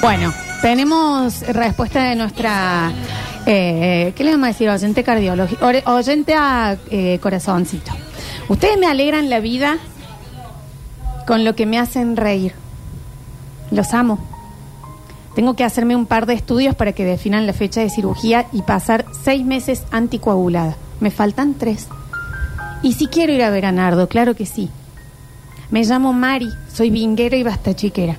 Bueno, tenemos respuesta de nuestra. eh, ¿Qué le vamos a decir? Oyente cardiológico. Oyente a eh, corazoncito. Ustedes me alegran la vida con lo que me hacen reír. Los amo. Tengo que hacerme un par de estudios para que definan la fecha de cirugía y pasar seis meses anticoagulada. Me faltan tres. Y si quiero ir a ver a Nardo, claro que sí. Me llamo Mari, soy vinguera y basta chiquera.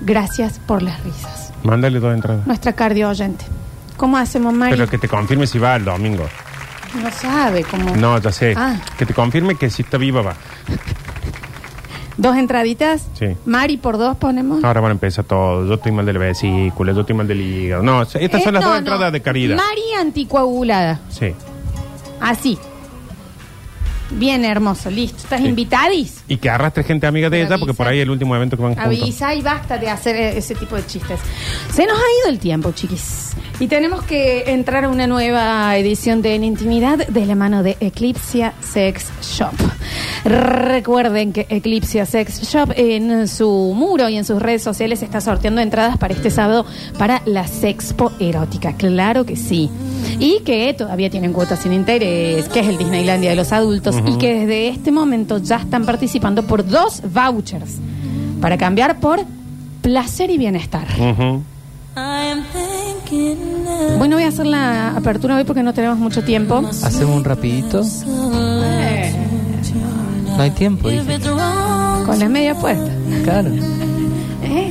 Gracias por las risas. Mándale dos entradas. Nuestra cardio oyente. ¿Cómo hacemos, Mari? Pero que te confirme si va el domingo. No sabe cómo. No, ya sé. Ah. Que te confirme que si está viva va. ¿Dos entraditas? Sí. Mari por dos ponemos. Ahora van a empezar todo. Yo estoy mal de la vesícula, yo estoy mal del hígado. No, estas Eh, son las no, dos no. entradas de caridad. Mari anticoagulada. Sí. Así. Bien hermoso, listo. ¿Estás Sí. invitadís? Y que arrastre gente amiga de Pero ella, porque avisa. por ahí es el último evento que van juntos. Avisa y basta de hacer eh, ese tipo de chistes. Se nos ha ido el tiempo, chiquis. Y tenemos que entrar a una nueva edición de En Intimidad de la mano de Eclipsia Sex Shop. Recuerden que Eclipsia Sex Shop en su muro y en sus redes sociales está sorteando entradas para este sábado para la Sexpo Erótica. Claro que sí. Y que todavía tienen cuotas sin interés, que es el Disneylandia de los adultos, y que desde este momento ya están participando por dos vouchers para cambiar por placer y bienestar. Ujú. Bueno, voy a hacer la apertura hoy porque no tenemos mucho tiempo. Hacemos un rapidito. No hay tiempo, dije. Con la media puesta. Claro. ¿Eh?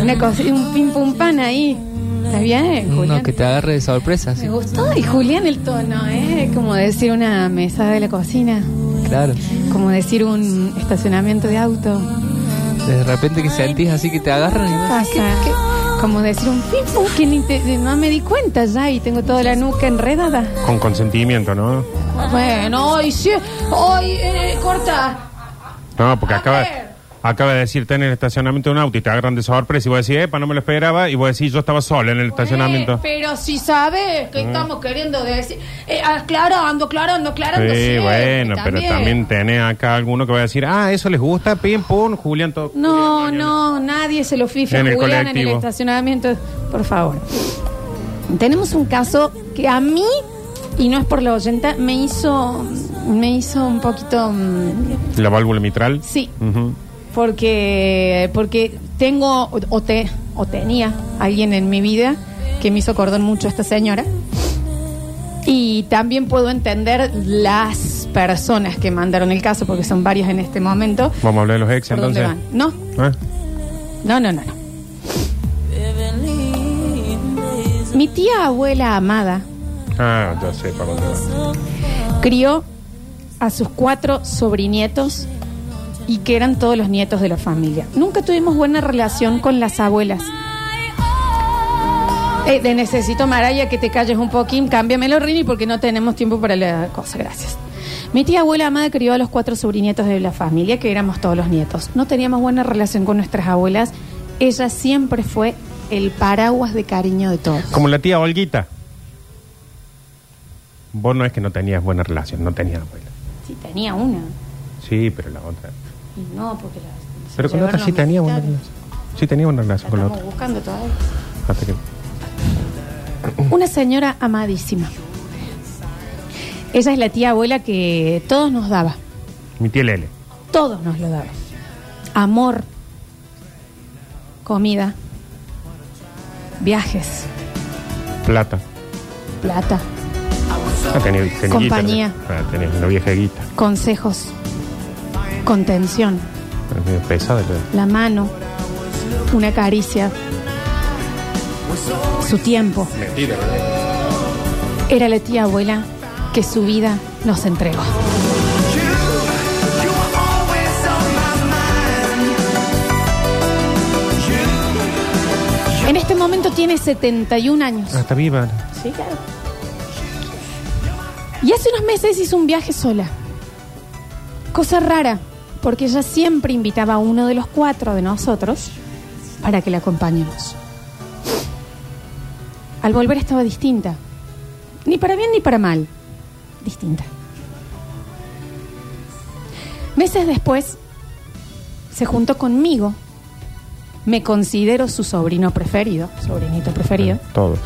Una cosa, un pim pum pan ahí. Está bien, Julián. No, que te agarre de sorpresa, sí. Me gustó. Y Julián el tono, ¿eh? Como decir una mesa de la cocina. Claro. Como decir un estacionamiento de auto. De repente que sentís así que te agarran y ¿Qué vos- pasa? Como decir un que ni te- no me di cuenta ya y tengo toda la nuca enredada. Con consentimiento, ¿no? Bueno, hoy sí. Hoy, eh, corta. No, porque acaba. Acaba de decirte en el estacionamiento de un auto y te agarran de sorpresa y vos decís, epa, no me lo esperaba. Y vos decís, yo estaba solo en el estacionamiento. Eh, pero si sabes que estamos queriendo decir. Eh, aclarando, aclarando, aclarando. Sí, siempre, bueno, pero también tenés acá alguno que va a decir, ah, eso les gusta, pim, pum, Julián, todo. No, no, nadie se lo fifia En el Julián en el estacionamiento. Por favor. Tenemos un caso que a mí, y no es por la oyenta, me hizo, me hizo un poquito. mm, La válvula mitral. sí, Ujú. Porque porque tengo o, te, o tenía alguien en mi vida que me hizo acordar mucho a esta señora. Y también puedo entender las personas que mandaron el caso, porque son varias en este momento. Vamos a hablar de los ex ¿Por dónde entonces. van? No, ¿Eh? no, no, no. no. Mi tía abuela amada Ah, ya sé para dónde va. crió a sus cuatro sobrinietos y que eran todos los nietos de la familia. Nunca tuvimos buena relación con las abuelas. Eh, de necesito, Maraya, que te calles un poquín. Cámbiamelo, Rini, porque no tenemos tiempo para la cosa. Gracias. Mi tía abuela amada crió a los cuatro sobrinietos de la familia, que éramos todos los nietos. No teníamos buena relación con nuestras abuelas. Ella siempre fue el paraguas de cariño de todos. Como la tía Olguita. Vos no es que no tenías buena relación, no tenías abuela. Sí, tenía una. Sí, pero la otra. Y no, porque la. Pero con la otra sí tenía buena relación. Sí tenía buena relación con la Estamos otra. buscando todavía. Hasta que... Una señora amadísima. Ella es la tía abuela que todos nos daba. Mi tía Lele. Todos nos lo daba. Amor, comida, viajes, Plata. plata, Ah, tenía, tenía Compañía. guita, Ah, tenía una vieja guita. consejos, contención, Es medio pesada. la- la mano, una caricia, su tiempo. Mentira, Era la tía abuela que su vida nos entregó. En este momento tiene 71 años. Ah, está viva. Sí, claro. Y hace unos meses hizo un viaje sola. Cosa rara, porque ella siempre invitaba a uno de los cuatro de nosotros para que la acompañemos. Al volver estaba distinta. Ni para bien ni para mal. Distinta. Meses después se juntó conmigo me considero su sobrino preferido, sobrinito preferido. Todos.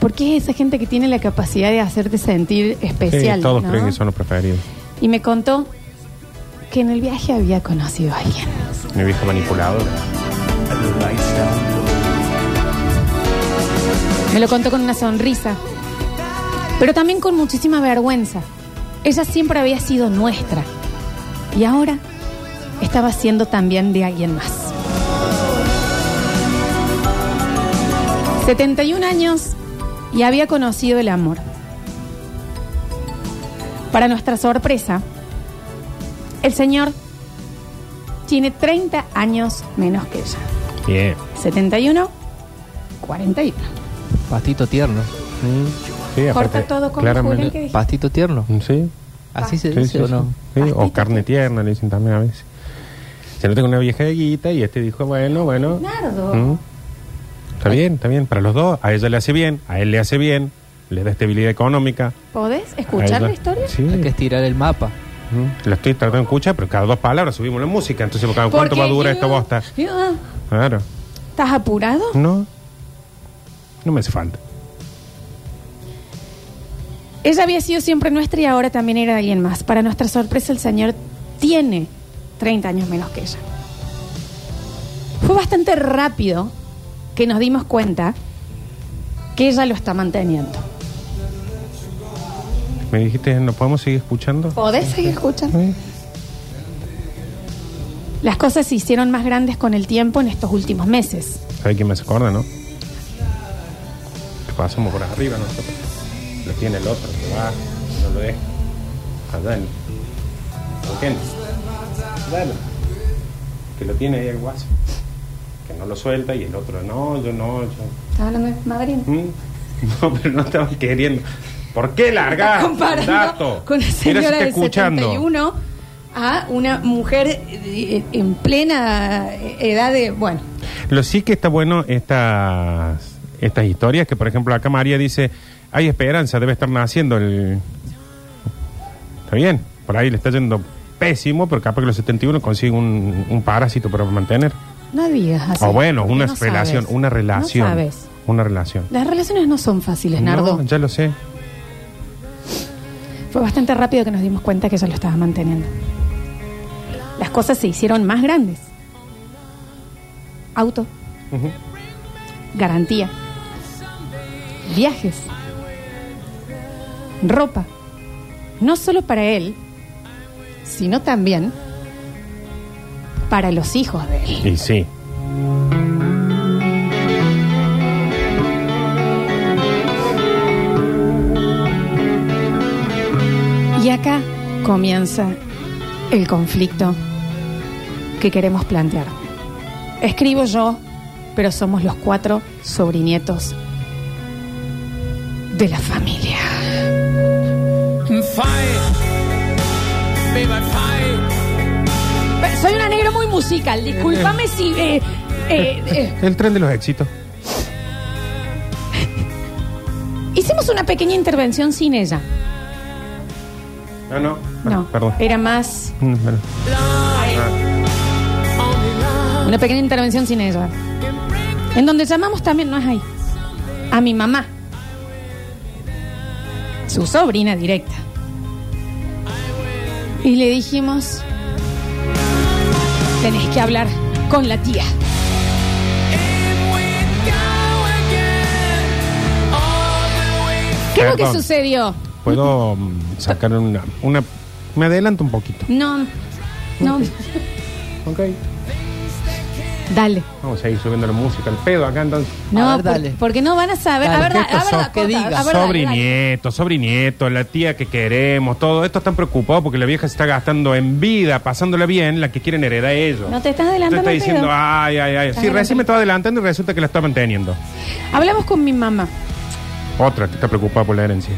Porque es esa gente que tiene la capacidad de hacerte sentir especial. Sí, todos ¿no? creen que son los preferidos. Y me contó que en el viaje había conocido a alguien. Mi viejo manipulador. Me lo contó con una sonrisa, pero también con muchísima vergüenza. Ella siempre había sido nuestra y ahora estaba siendo también de alguien más. 71 años y había conocido el amor. Para nuestra sorpresa, el señor tiene 30 años menos que ella. Bien. 71, 41. Pastito tierno. Sí, Corta aparte, todo como claramente- que. Pastito tierno. Sí. Así se Sí, dice sí, o no. sí. Sí, O Pastito carne tierna, le dicen también a veces. Se nota con una vieja de guita y este dijo, bueno, bueno. Nardo. ¿Mm? Está bien, está bien. Para los dos, a ella le hace bien, a él le hace bien, le da estabilidad económica. ¿Podés escuchar la historia? Sí. Hay que estirar el mapa. La estoy tratando de escuchar, pero cada dos palabras subimos la música. Entonces, ¿cuánto Porque va a durar yo- esta bosta? yo- Claro. ¿Estás apurado? No. No me hace falta. Ella había sido siempre nuestra y ahora también era de alguien más. Para nuestra sorpresa, el señor tiene 30 años menos que ella. Fue bastante rápido que nos dimos cuenta que ella lo está manteniendo. Me dijiste, ¿no podemos seguir escuchando? ¿Podés seguir escuchando? Sí. Las cosas se hicieron más grandes con el tiempo en estos últimos meses. ¿Sabe quién me se acuerda, no? Que pasamos por arriba nosotros. Lo tiene el otro, que va, no lo deja. A Dani. ¿Con quién? Dani. Que lo tiene ahí el guaso. Que no lo suelta y el otro, no, yo no, yo. ¿Estás hablando de Madrid? ¿Mm? No, pero no estaba queriendo. ¿Por qué largar? comparando dato? con Mira si señora de escuchando. 71 a una mujer eh, en plena edad de, bueno, Lo sí que está bueno estas, estas historias, que por ejemplo acá María dice, hay esperanza, debe estar naciendo el... Está bien, por ahí le está yendo pésimo, pero capaz que los 71 consigue un, un parásito para mantener. no digas así. o bueno, una no relación, sabes. una relación. No sabes. Una relación. Las relaciones no son fáciles, Nardo. No, ya lo sé. Fue bastante rápido que nos dimos cuenta que ella lo estaba manteniendo. Las cosas se hicieron más grandes. Auto, garantía, viajes, ropa. No solo para él, sino también para los hijos de él. Y sí. Comienza el conflicto que queremos plantear. Escribo yo, pero somos los cuatro sobrinietos de la familia. Pero Soy una negra muy musical, discúlpame si... eh, eh, eh, El tren de los éxitos. hicimos una pequeña intervención sin ella. No, no. No, Perdón. era más Mm, perdón. Una pequeña intervención sin ella. En donde llamamos también, no es ahí, a mi mamá. Su sobrina directa. Y le dijimos, tenés que hablar con la tía. ¿Qué es lo que Perdón. sucedió? ¿Puedo mm, sacar una, una... Me adelanto un poquito. No, no, Ok. dale. Vamos a ir subiendo la música. El pedo acá entonces. No, A ver, por- dale. porque no van a saber. Dale, a ver, ¿qué da- a ver? Dakota, ¿Qué diga? a ver, dale, dale. sobrinieto, sobrinieto, la tía que queremos, todo esto están preocupados porque la vieja se está gastando en vida, pasándola bien, la que quieren heredar ellos. No te estás Te adelantando. está diciendo, pedo. ay, ay, ay. Estás Sí, recién adelantando. me estaba adelantando y resulta que la está manteniendo. Hablamos con mi mamá. Otra que está preocupada por la herencia.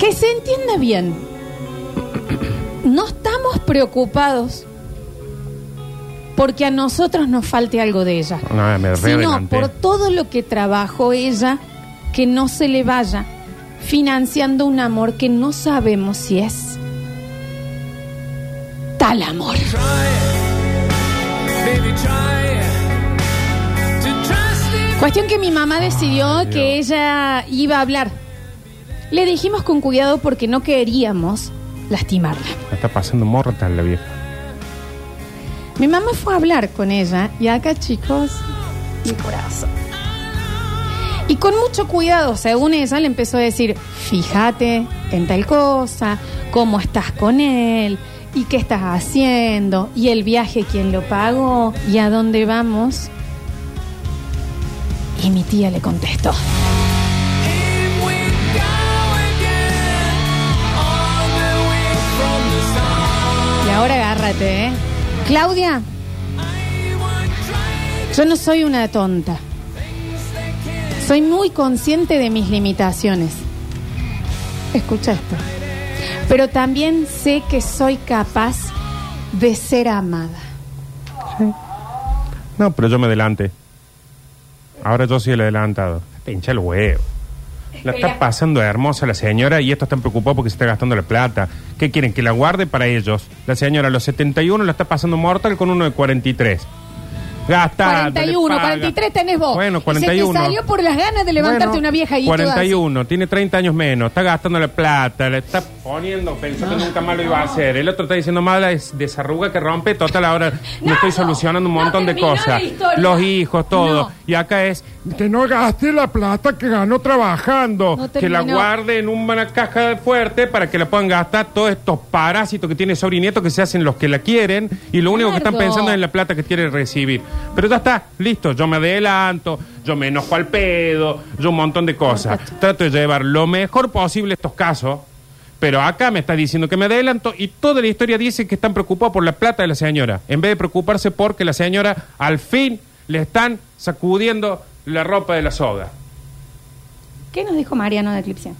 Que se entienda bien. No estamos preocupados porque a nosotros nos falte algo de ella. No, me sino por todo lo que trabajó ella, que no se le vaya financiando un amor que no sabemos si es tal amor. Cuestión que mi mamá decidió que ella iba a hablar. Le dijimos con cuidado porque no queríamos lastimarla. Está pasando mortal la vieja. Mi mamá fue a hablar con ella y acá, chicos, mi corazón. Y con mucho cuidado, según ella, le empezó a decir, fíjate en tal cosa, cómo estás con él y qué estás haciendo y el viaje, quién lo pagó y a dónde vamos. Y mi tía le contestó. ¿Eh? Claudia, yo no soy una tonta. Soy muy consciente de mis limitaciones. Escucha esto. Pero también sé que soy capaz de ser amada. No, pero yo me adelante. Ahora yo soy el adelantado. Te hincha el huevo. La está pasando hermosa la señora y esto están preocupados porque se está gastando la plata. ¿Qué quieren? Que la guarde para ellos. La señora a los 71 la está pasando mortal con uno de 43. Gasta. 41, 43 tenés vos. Bueno, Y 41. Se te salió por las ganas de levantarte Bueno, una vieja y 41, tiene 30 años menos, está gastando la plata, le está poniendo, pensando que nunca más lo iba a hacer. El otro está diciendo mala es desarruga que rompe, total, ahora me No, estoy solucionando un no montón de terminó cosas. la historia. Los hijos, todo. No. Y acá es que no gaste la plata que ganó trabajando, No que la terminó. guarde en una caja fuerte para que la puedan gastar todos estos parásitos que tiene sobrinieto que se hacen los que la quieren y lo único que están Nardo. pensando es en la plata que quiere recibir. Pero ya está, listo, yo me adelanto, yo me enojo al pedo, yo un montón de cosas. Trato de llevar lo mejor posible estos casos, pero acá me está diciendo que me adelanto y toda la historia dice que están preocupados por la plata de la señora, en vez de preocuparse porque la señora al fin le están sacudiendo la ropa de la soda. ¿Qué nos dijo Mariano de Eclipse?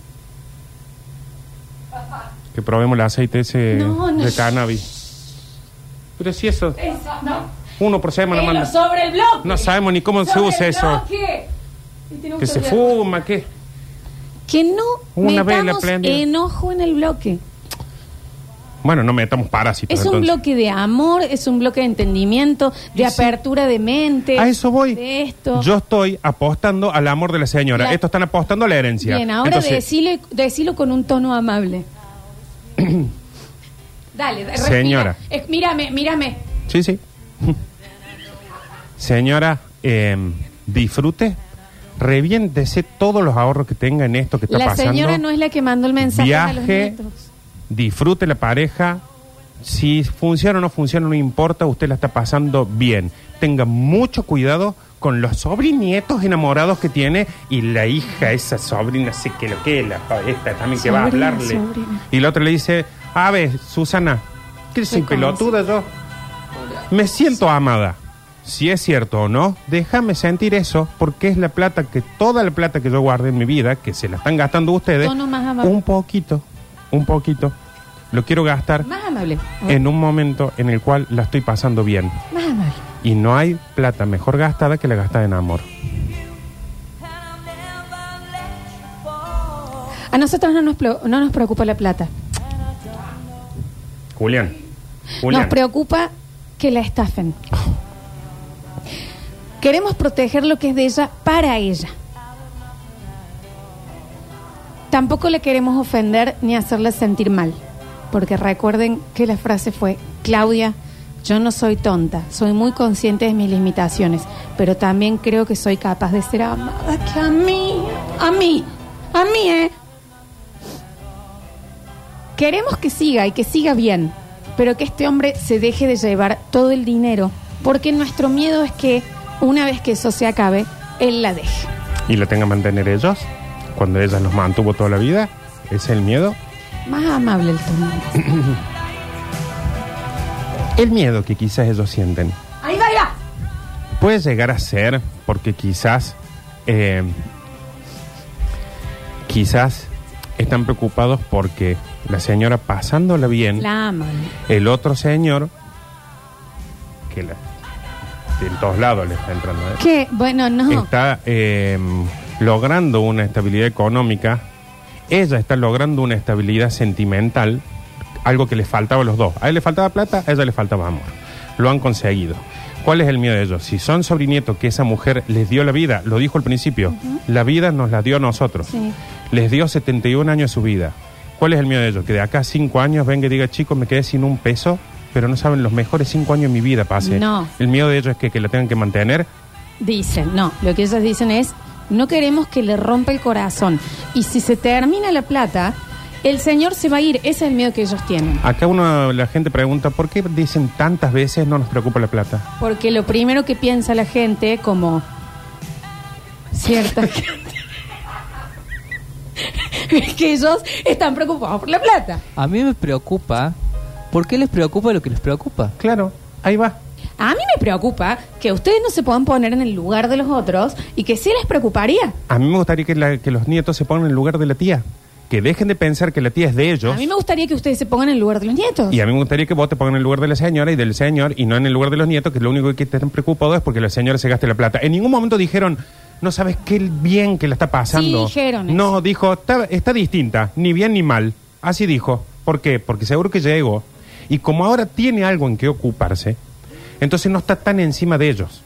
Que probemos el aceite ese No, no. de cannabis. Pero si eso, Eso, no. uno por semana manda. sobre el bloque. No sabemos ni cómo se usa el eso. Que se fuma, ¿qué? Que no Una metamos enojo en el bloque. Bueno, no metamos parásitos. Es un entonces. bloque de amor, es un bloque de entendimiento, de sí. apertura de mente. A eso voy. De esto. Yo estoy apostando al amor de la señora. La- Estos están apostando a la herencia. Bien, ahora Entonces, decile, decilo con un tono amable. Dale, respira. Señora. Mírame, mírame. Sí, sí. Señora, eh, disfrute, reviéntese todos los ahorros que tenga en esto que está La pasando. señora no es la que mandó el mensaje a los Viaje, nietos. disfrute la pareja. Si funciona o no funciona, no importa, usted la está pasando bien. Tenga mucho cuidado con los sobrinietos enamorados que tiene y la hija, esa sobrina, sé que lo que es, la esta también que va a Sobrina, hablarle. sobrina. Y la otra le dice, a ver, Susana, ¿qué soy pelotuda yo? Me siento amada. Si es cierto o no, déjame sentir eso, porque es la plata que, toda la plata que yo guardé en mi vida, que se la están gastando ustedes, Tono más amable. un poquito, un poquito, lo quiero gastar Más amable. En un momento en el cual la estoy pasando bien. Más amable. Y no hay plata mejor gastada que la gastada en amor. A nosotros no nos, plo- no nos preocupa la plata. Julián. Julián. Nos preocupa que la estafen. Queremos proteger lo que es de ella para ella. Tampoco le queremos ofender ni hacerle sentir mal. Porque recuerden que la frase fue, Claudia, yo no soy tonta, soy muy consciente de mis limitaciones, pero también creo que soy capaz de ser amada que a mí, a mí, a mí, ¿eh? Queremos que siga y que siga bien, pero que este hombre se deje de llevar todo el dinero, porque nuestro miedo es que una vez que eso se acabe, él la deje. ¿Y la tengan que mantener ellos? Cuando ella los mantuvo toda la vida. ¿Ese es el miedo? Más amable el tono. El miedo que quizás ellos sienten. Ahí va, ahí va. Puede llegar a ser porque quizás, eh, quizás están preocupados porque la señora pasándola bien, La aman. el otro señor, que la, en todos lados le está entrando, ¿eh? ¿Qué? Bueno, no. está eh, logrando una estabilidad económica, ella está logrando una estabilidad sentimental, algo que le faltaba a los dos. A él le faltaba plata, a ella le faltaba amor. Lo han conseguido. ¿Cuál es el miedo de ellos? Si son sobrinietos que esa mujer les dio la vida, lo dijo al principio, la vida nos la dio a nosotros. Sí. Les dio 71 años de su vida. ¿Cuál es el miedo de ellos? Que de acá a 5 años venga y diga, chicos, me quedé sin un peso, pero no saben los mejores 5 años de mi vida pase. No. El miedo de ellos es que, que la tengan que mantener. Dicen, no, lo que ellos dicen es, no queremos que le rompa el corazón. Y si se termina la plata, el señor se va a ir. Ese es el miedo que ellos tienen. Acá uno, la gente pregunta, ¿por qué dicen tantas veces no nos preocupa la plata? Porque lo primero que piensa la gente, como cierta gente, es que ellos están preocupados por la plata. A mí me preocupa. ¿Por qué les preocupa lo que les preocupa? Claro, ahí va. A mí me preocupa que ustedes no se puedan poner en el lugar de los otros y que sí les preocuparía. A mí me gustaría que, la- que los nietos se pongan en el lugar de la tía. Que dejen de pensar que la tía es de ellos. A mí me gustaría que ustedes se pongan en el lugar de los nietos. Y a mí me gustaría que vos te pongan en el lugar de la señora y del señor y no en el lugar de los nietos, que lo único que están preocupados es porque la señora se gaste la plata. En ningún momento dijeron, no sabes qué bien que la está pasando. Sí, dijeron eso. No, dijo, está, está distinta, ni bien ni mal. Así dijo. ¿Por qué? Porque seguro que llegó. Y como ahora tiene algo en que ocuparse, entonces no está tan encima de ellos.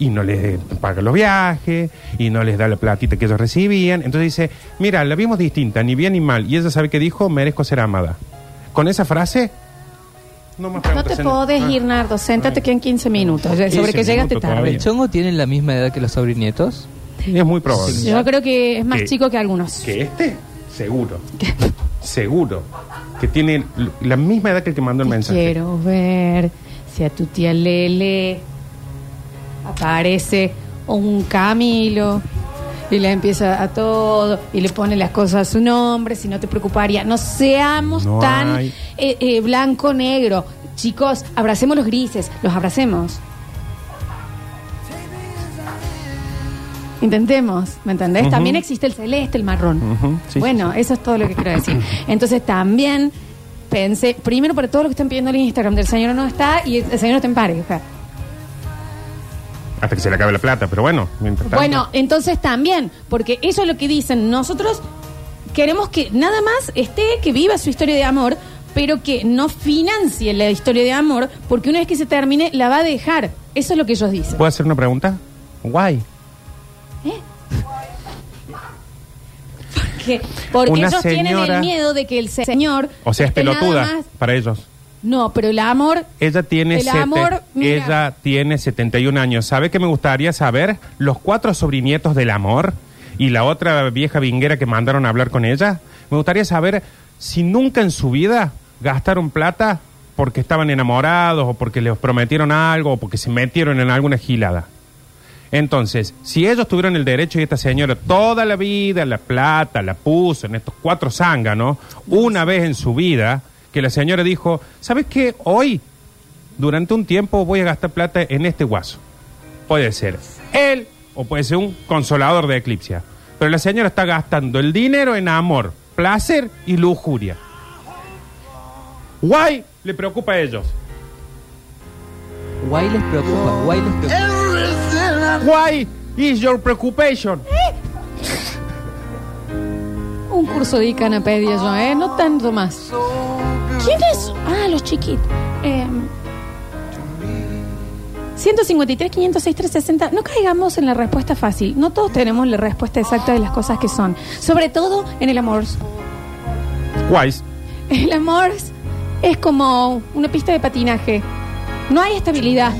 Y no les paga los viajes, y no les da la platita que ellos recibían. Entonces dice, mira, la vimos distinta, ni bien ni mal. Y ella sabe que dijo, merezco ser amada. Con esa frase, no más No te podés Ah. ir, Nardo. Séntate que en 15 minutos. ya, 15 Sobre que llegaste minutos tarde. todavía. ¿El chongo tiene la misma edad que los sobrinietos? Es muy probable. Yo creo que es más ¿Qué? chico que algunos. ¿Que este? Seguro. Seguro. Que tiene la misma edad que el que mandó el mensaje. Quiero ver si a tu tía Lele aparece un Camilo y le empieza a todo y le pone las cosas a su nombre, si no te preocuparía. No seamos No tan hay. eh, eh, blanco-negro. Chicos, abracemos los grises, los abracemos. Intentemos, ¿me entendés? Ujú. También existe el celeste, el marrón. Ujú, sí, bueno, eso es todo lo que quiero decir. Entonces también pensé, primero para todos los que están pidiendo el Instagram del señor no está y el señor está en pareja. Hasta que se le acabe la plata, pero bueno, mientras tanto. Bueno, entonces también, porque eso es lo que dicen, nosotros queremos que nada más esté, que viva su historia de amor, pero que no financie la historia de amor, porque una vez que se termine, la va a dejar. Eso es lo que ellos dicen. ¿Puedo hacer una pregunta? Guay. Que- porque Una ellos tienen señora- el miedo de que el se- señor... O sea, es esté nada pelotuda más- para ellos. No, pero el amor... Ella tiene, El sete- amor, mira. ella tiene 71 años. ¿Sabe qué me gustaría saber? Los cuatro sobrinietos del amor y la otra vieja vinguera que mandaron a hablar con ella. Me gustaría saber si nunca en su vida gastaron plata porque estaban enamorados o porque les prometieron algo o porque se metieron en alguna gilada. Entonces, si ellos tuvieron el derecho y esta señora toda la vida la plata la puso en estos cuatro zánganos, una vez en su vida, que la señora dijo, ¿sabes qué? Hoy, durante un tiempo, voy a gastar plata en este guaso. Puede ser él o puede ser un consolador de eclipsia. Pero la señora está gastando el dinero en amor, placer y lujuria. Guay le preocupa a ellos. Guay les preocupa, guay les preocupa. Why is your preoccupation? Un curso de Icana pedía yo, ¿eh? No tanto más. ¿Quién es? Ah, los chiquitos. Eh, 153, 506, 360. No caigamos en la respuesta fácil. No todos tenemos la respuesta exacta de las cosas que son. Sobre todo en el amor. Wise. El amor es como una pista de patinaje. No hay estabilidad.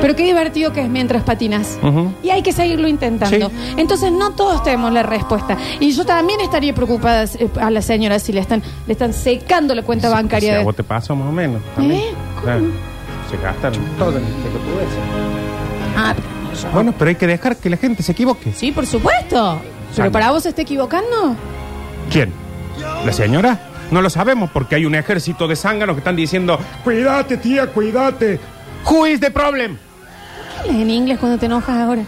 Pero qué divertido que es mientras patinas. Ujú. Y hay que seguirlo intentando. Sí. Entonces no todos tenemos la respuesta. Y yo también estaría preocupada eh, a la señora si le están, le están secando la cuenta bancaria. a vos te pasa más o menos. también. ¿Eh? Claro. Se gastan todo en pelotudeces. Ah, pero yo- Bueno, pero hay que dejar que la gente se equivoque. Sí, por supuesto. Pero para vos se está equivocando. ¿Quién? ¿La señora? No lo sabemos porque hay un ejército de zánganos que están diciendo Cuídate, tía, cuídate. Who is the problem? ¿Qué lees en inglés cuando te enojas ahora?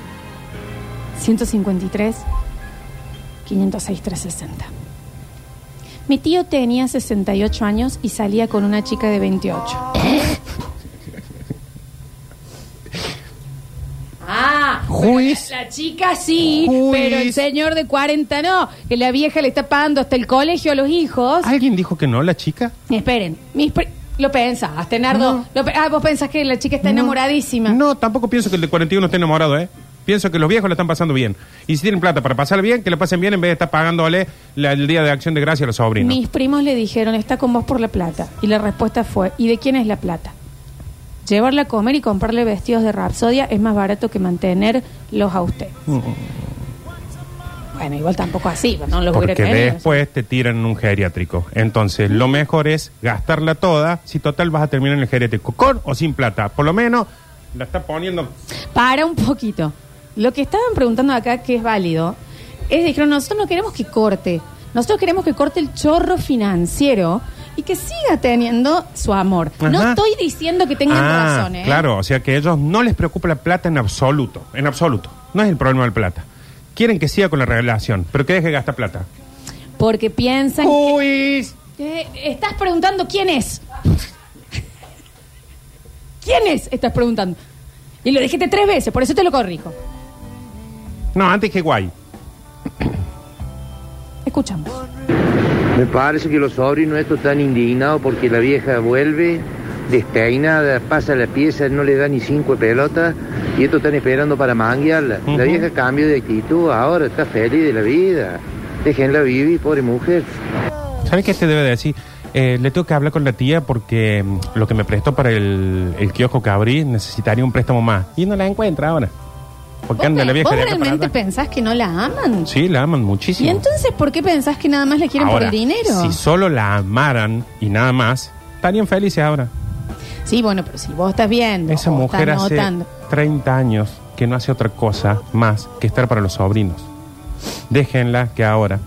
153, 506, 360. Mi tío tenía 68 años y salía con una chica de 28. Ah, is- la chica sí, pero el señor de 40 no, que la vieja le está pagando hasta el colegio a los hijos. ¿Alguien dijo que no, la chica? Esperen, mis pri- Lo pensaste, Nardo. No. Lo pe- ah, vos pensás que la chica está No. enamoradísima. No, tampoco pienso que el de 41 esté enamorado, ¿eh? Pienso que los viejos la están pasando bien. Y si tienen plata para pasar bien, que la pasen bien en vez de estar pagándole la- el día de acción de gracia a los sobrinos. Mis primos le dijeron, está con vos por la plata. Y la respuesta fue, ¿y de quién es la plata? Llevarla a comer y comprarle vestidos de rapsodia es más barato que mantenerlos a usted. Mm. Bueno, igual tampoco así, no lo hubiera Porque después te tiran en un geriátrico. Entonces, lo mejor es gastarla toda. Si total vas a terminar en el geriátrico, con o sin plata. Por lo menos la está poniendo. Para un poquito. Lo que estaban preguntando acá, que es válido, es dijeron, nosotros no queremos que corte. Nosotros queremos que corte el chorro financiero y que siga teniendo su amor. No estoy diciendo que tengan Ah, razón, ¿eh? Claro, o sea que a ellos no les preocupa la plata en absoluto. En absoluto. No es el problema del plata. Quieren que siga con la relación, pero que deje de gastar plata. Porque piensan Uy, que... Estás preguntando quién es. ¿Quién es? Estás preguntando. Y lo dijiste tres veces, por eso te lo corrijo. No, antes que guay. Escuchamos. Me parece que los sobrinos estos están indignados porque la vieja vuelve despeinada, pasa la pieza, no le da ni cinco pelotas y estos están esperando para manguearla. Ujú. La vieja cambió de actitud, ahora está feliz de la vida. Déjenla vivir, pobre mujer. ¿Sabes qué te debe decir? Eh, le tengo que hablar con la tía porque mm, lo que me prestó para el, el kiosco que abrí necesitaría un préstamo más. Y no la encuentra ahora. Porque ¿Vos, anda la vieja vos de acá para realmente pensás que no la aman? Sí, la aman muchísimo. ¿Y entonces por qué pensás que nada más le quieren por Ahora, el dinero? Si solo la amaran y nada más, estarían felices ahora. Sí, bueno, pero si vos estás viendo, Esa o mujer estás hace notando. 30 años que no hace otra cosa más que estar para los sobrinos. Déjenla que ahora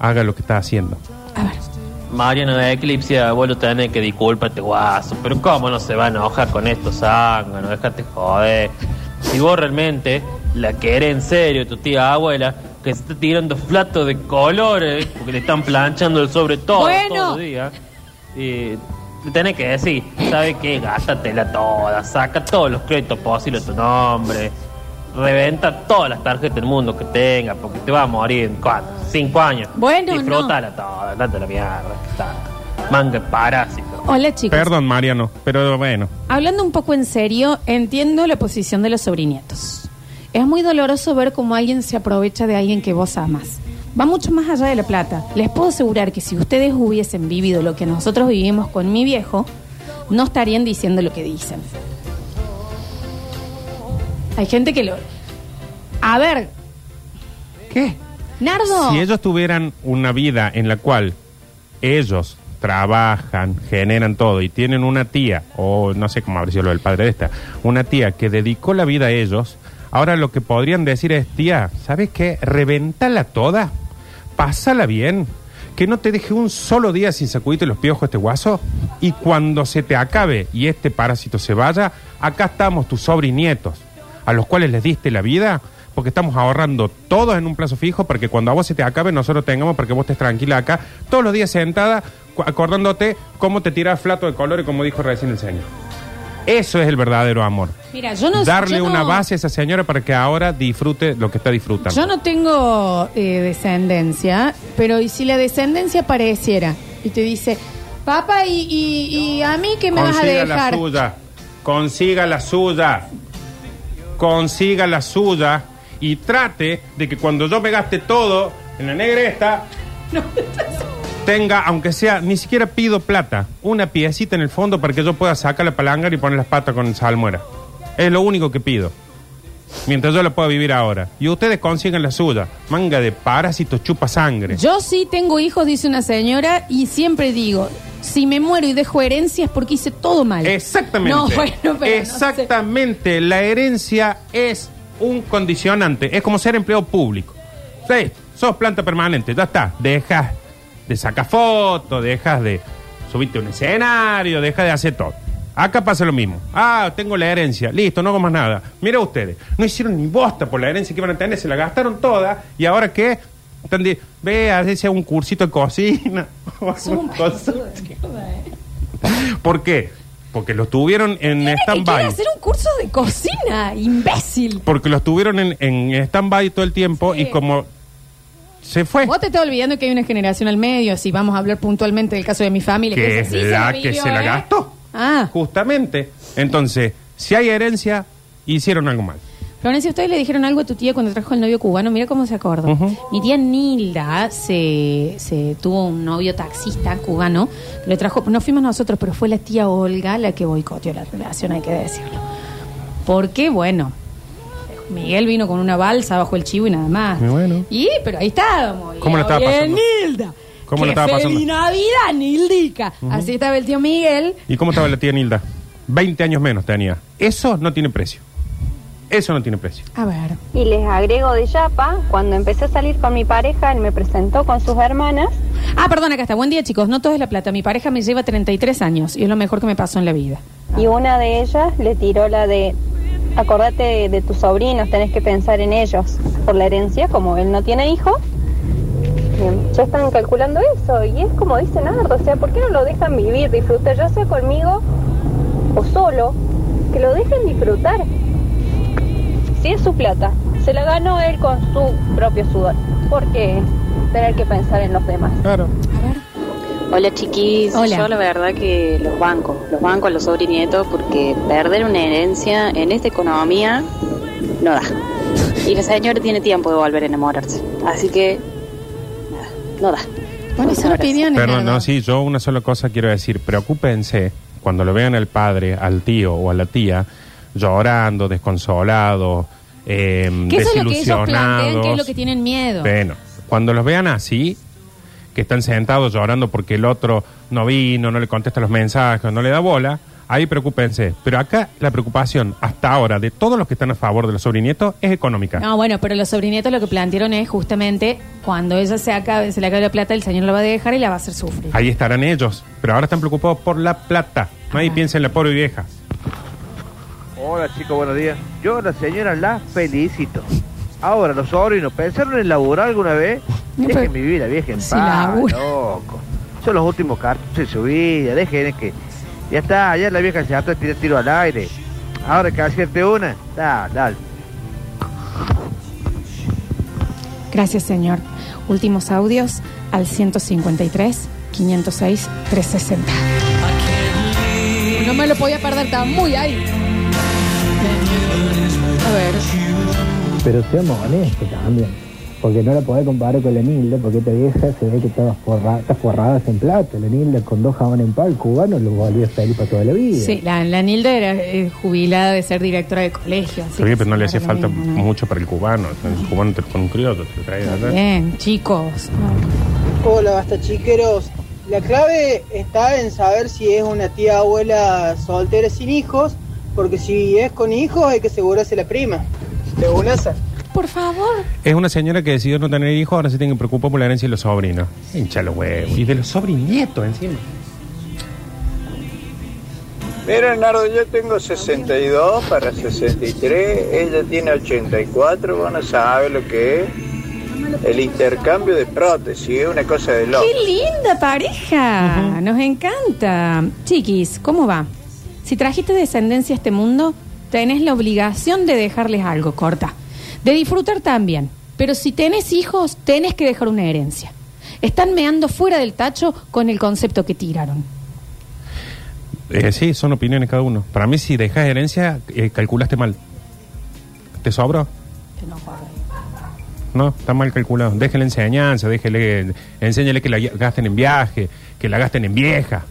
haga lo que está haciendo. A ver, Mariano de Eclipse, vos lo tenés que disculparte, guaso. Pero ¿cómo no se va a enojar con estos zánganos? Déjate joder. Si vos realmente la querés en serio, tu tía abuela, que se está tirando platos de colores, porque le están planchando el sobre todo Bueno. todos los días, y le tenés que decir, ¿sabes qué? Gástatela toda, saca todos los créditos posibles a tu nombre, reventa todas las tarjetas del mundo que tenga, porque te va a morir en cuatro, cinco años. Bueno, Disfrútala toda, date la mierda. Está. Manga de parásito. hola chicos. Perdón, Mariano, pero bueno. Hablando un poco en serio, entiendo la posición de los sobrinietos. Es muy doloroso ver cómo alguien se aprovecha de alguien que vos amas. Va mucho más allá de la plata. Les puedo asegurar que si ustedes hubiesen vivido lo que nosotros vivimos con mi viejo, no estarían diciendo lo que dicen. Hay gente que lo... A ver, ¿Qué? Nardo. Si ellos tuvieran una vida en la cual ellos trabajan, generan todo y tienen una tía, o no sé cómo habrá sido lo del padre de esta, una tía que dedicó la vida a ellos, ahora lo que podrían decir es, tía, ¿sabes qué? Reventala toda, pásala bien, que no te deje un solo día sin sacudirte los piojos este guaso, y cuando se te acabe y este parásito se vaya, acá estamos tus sobrinietos, a los cuales les diste la vida, porque estamos ahorrando todos en un plazo fijo para que cuando a vos se te acabe nosotros tengamos para que vos estés tranquila acá todos los días sentada acordándote cómo te tiras flato de colores como dijo recién el señor. Eso es el verdadero amor. Mira, yo no Darle yo no- una base a esa señora para que ahora disfrute lo que está disfrutando. Yo no tengo eh, descendencia, pero ¿y si la descendencia pareciera? Y te dice, papá, ¿y, y, y a mí qué me vas a Consiga la dejar? suya. Consiga la suya. Consiga la suya. Y trate de que cuando yo me gaste todo en la negra esta, tenga, aunque sea, ni siquiera pido plata, una piecita en el fondo para que yo pueda sacar la palanga y poner las patas con salmuera. Es lo único que pido. Mientras yo la pueda vivir ahora. Y ustedes consigan la suya. Manga de parásitos chupa sangre. Yo sí tengo hijos, dice una señora, y siempre digo, si me muero y dejo herencias porque hice todo mal. Exactamente. No, bueno, pero no sé. Exactamente. La herencia es un condicionante. Es como ser empleado público. Sí, sos planta permanente, ya está. Dejas de sacar fotos, dejas de subirte a un escenario, dejas de hacer todo. Acá pasa lo mismo. Ah, tengo la herencia. Listo, no hago más nada. Mira ustedes, no hicieron ni bosta por la herencia que iban a tener, se la gastaron toda. ¿Y ahora qué? Están de, ve, hace un cursito de cocina. Eh. ¿Por qué? Porque los tuvieron en stand-by. hacer un curso de cocina, imbécil. Porque los tuvieron en, en stand-by todo el tiempo Sí. y como se fue. Vos te estás olvidando que hay una generación al medio, si vamos a hablar puntualmente del caso de mi familia. Que es la que se la ¿eh? gastó. Ah, Justamente. Entonces, si hay herencia, hicieron algo mal. Florencia, ¿ustedes le dijeron algo a tu tía cuando trajo el novio cubano? Mira cómo se acordó. Mi tía Nilda se, se tuvo un novio taxista cubano. Le trajo, no fuimos nosotros, pero fue la tía Olga la que boicoteó la relación, hay que decirlo. Porque, bueno, Miguel vino con una balsa bajo el chivo y nada más. Y bueno. Y, pero ahí estábamos. ¿Cómo lo estaba pasando? Nilda. ¿Cómo ¡Qué lo estaba pasando? feliz Navidad, Nildica! Así estaba el tío Miguel. ¿Y cómo estaba la tía Nilda? 20 años menos tenía. Eso no tiene precio. Eso no tiene precio. A ver. Y les agrego de Yapa, cuando empecé a salir con mi pareja, él me presentó con sus hermanas. Ah, perdón, acá está. Buen día, chicos. No todo es la plata. Mi pareja me lleva 33 años y es lo mejor que me pasó en la vida. Y una de ellas le tiró la de, acordate de, de tus sobrinos, tenés que pensar en ellos. Por la herencia, como él no tiene hijos, ya están calculando eso. Y es como dice Nardo, o sea, ¿por qué no lo dejan vivir, disfrutar, ya sea conmigo o solo? Que lo dejen disfrutar. Si es su plata, se la ganó él con su propio sudor. ¿Por qué tener que pensar en los demás? Claro. A ver. Hola chiquis, Hola. yo la verdad que los bancos, los bancos a los sobrinietos porque perder una herencia en esta economía no da. Y la señora tiene tiempo de volver a enamorarse, así que nada, no da. Bueno, esa Muchas opinión es Perdón, no, sí, yo una sola cosa quiero decir. Preocúpense cuando lo vean al padre, al tío o a la tía llorando, desconsolado, eh, Que eso es lo que ellos plantean, que es lo que tienen miedo. Bueno, cuando los vean así, que están sentados llorando porque el otro no vino, no le contesta los mensajes, no le da bola, ahí preocúpense. Pero acá la preocupación hasta ahora de todos los que están a favor de los sobrinietos es económica. No, bueno, pero los sobrinietos lo que plantearon es justamente cuando ella se acabe, se le acabe la plata, el señor la va a dejar y la va a hacer sufrir. Ahí estarán ellos, pero ahora están preocupados por la plata. Nadie Ajá. piensa en la pobre vieja. Hola chicos, buenos días. Yo a la señora la felicito. Ahora, los sobrinos, ¿pensaron en laburar alguna vez? No, Dejen pero- vivir la vieja en Si paz, loco. Son los últimos cartuchos de su vida, dejen que... Ya está, ayer la vieja se hartó tirar tiro al aire. Ahora que hacerte una, dale, dale. Gracias, señor. Últimos audios al 153 506 360. No me lo podía perder, estaba muy ahí. A ver. Pero seamos honestos también. Porque no la podés comparar con la Nilda, porque esta vieja se ve que estaba forrada, está forrada en plata. La Nilda con dos jabones en pal, el cubano lo volvía feliz para toda la vida. Sí, la, la Nilda era eh, jubilada de ser directora de colegio. así Está bien, que pero no le hacía falta lo mismo, ¿no? mucho para el cubano. El cubano te, con un criollo te lo allá. Bien, chicos. Hola, basta chiqueros. La clave está en saber si es una tía abuela soltera sin hijos, porque si es con hijos hay que asegurarse la prima. De una esa. Por favor. Es una señora que decidió no tener hijos, ahora se tiene que preocupar por la herencia de los sobrinos. Hincha los huevos. Y de los sobrinietos encima. Mira, Nardo, yo tengo 62 para 63, ella tiene 84, bueno, sabe lo que es el intercambio de prótesis, es una cosa de loco. ¡Qué linda pareja! Nos encanta. Chiquis, ¿cómo va? Si trajiste descendencia a este mundo, tenés la obligación de dejarles algo, corta. De disfrutar también. Pero si tenés hijos, tenés que dejar una herencia. Están meando fuera del tacho con el concepto que tiraron. Eh, sí, son opiniones cada uno. Para mí, si dejas herencia, eh, calculaste mal. ¿Te sobró? No, está mal calculado. Déjele enseñanza, déjele, enséñale que la gasten en viaje, que la gasten en vieja,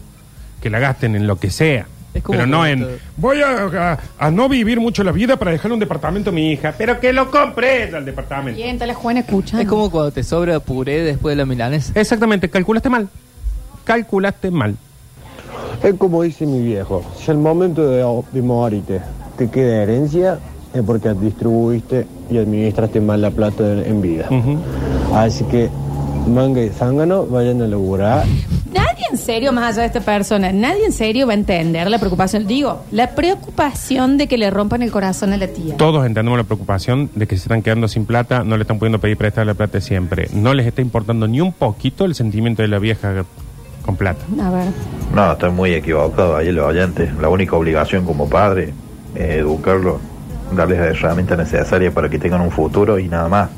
que la gasten en lo que sea. Es como Pero no en, voy a, a- a no vivir mucho la vida para dejarle un departamento a mi hija, pero que lo compre el departamento. Bien, está la Juana escuchando. Es como cuando te sobra puré después de la milanesa. Exactamente, calculaste mal. Calculaste mal. Es como dice mi viejo, si al momento de, de morirte te queda herencia, es porque distribuiste y administraste mal la plata en, en vida. Ujú. Así que, manga y zángano, vayan a laburar. En serio, más allá de esta persona, nadie en serio va a entender la preocupación. Digo, la preocupación de que le rompan el corazón a la tía. Todos entendemos la preocupación de que se están quedando sin plata, no le están pudiendo pedir prestar la plata siempre. No les está importando ni un poquito el sentimiento de la vieja con plata. A ver. No, estoy muy equivocado ahí los oyentes. La única obligación como padre es educarlos, darles las herramientas necesarias para que tengan un futuro y nada más.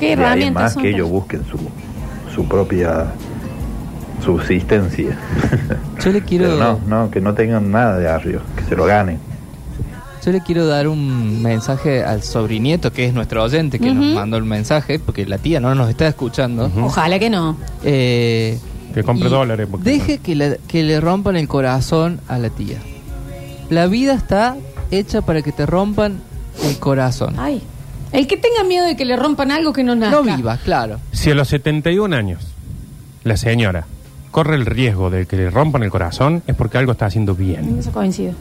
¿Qué herramientas más son? que ellos busquen su, su propia subsistencia. Yo le quiero- Pero no, no, que no tengan nada de arriba, que se lo ganen. Yo le quiero dar un mensaje al sobrinieto, que es nuestro oyente, que nos mandó el mensaje, porque la tía no nos está escuchando. Ojalá que no. Eh, Que compre dólares. porque- Deje que le, que le rompan el corazón a la tía. La vida está hecha para que te rompan el corazón. Ay. El que tenga miedo de que le rompan algo que no nazca. No vivas, claro. Si a los 71 años la señora corre el riesgo de que le rompan el corazón, es porque algo está haciendo bien. Eso coincido.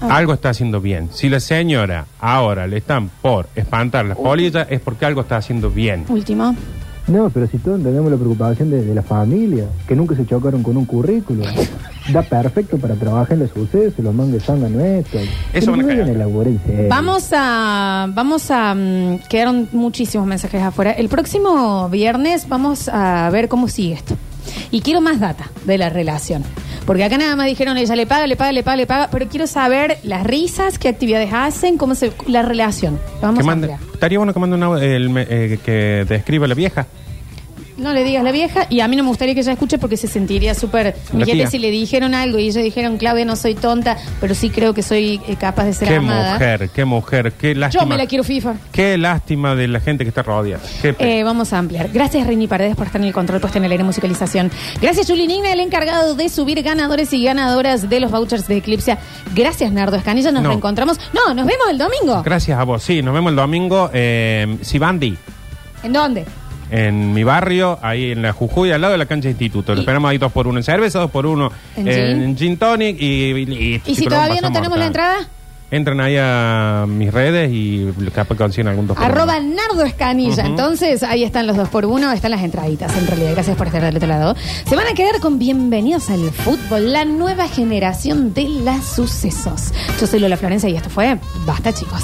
Ah. Algo está haciendo bien. Si la señora ahora le están por espantar las polillas, es porque algo está haciendo bien. Último. No, pero si todos entendemos la preocupación de, de la familia, que nunca se chocaron con un currículo. Da perfecto para trabajar en los sucesos, los mangues sangan nuestros. Eso van a. Vamos a, vamos a, mm, quedaron muchísimos mensajes afuera. El próximo viernes vamos a ver cómo sigue esto. Y quiero más data de la relación. Porque acá nada más dijeron, ella le paga, le paga, le paga, le paga, pero quiero saber las risas, qué actividades hacen, cómo se, la relación. Vamos Que a mande- estaría bueno que mande una, el eh, que describa la vieja. No le digas la vieja y a mí no me gustaría que ella escuche porque se sentiría súper... Tía. si le dijeron algo y ellos dijeron, Claudia, no soy tonta, pero sí creo que soy eh, capaz de ser Qué amada. mujer, qué mujer, qué lástima. Yo me la quiero FIFA. Qué lástima de la gente que está rodeada. Qué Eh, vamos a ampliar. Gracias, Rini Paredes, por estar en el control puesto en el aire musicalización. Gracias, Juli Nigna, el encargado de subir ganadores y ganadoras de los vouchers de Eclipse. Gracias, Nardo Escanilla. Nos No. reencontramos. No, nos vemos el domingo. Gracias a vos. Sí, nos vemos el domingo. Eh, Sibandi, ¿En dónde? En mi barrio, ahí en la Jujuy, al lado de la cancha de instituto. Lo esperamos ahí dos por uno en cerveza, dos por uno ¿En en, gin? gin tonic y, y, y- ¿Y si chicos, todavía no pasamos tenemos la acá. entrada? Entran ahí a mis redes y capaz consiguen algún dos por uno. Arroba Nardo Escanilla. Entonces, ahí están los dos por uno, están las entraditas en realidad. Gracias por estar del otro lado. Se van a quedar con bienvenidos al fútbol, la nueva generación de las sucesos. Yo soy Lola Florencia y esto fue Basta, chicos.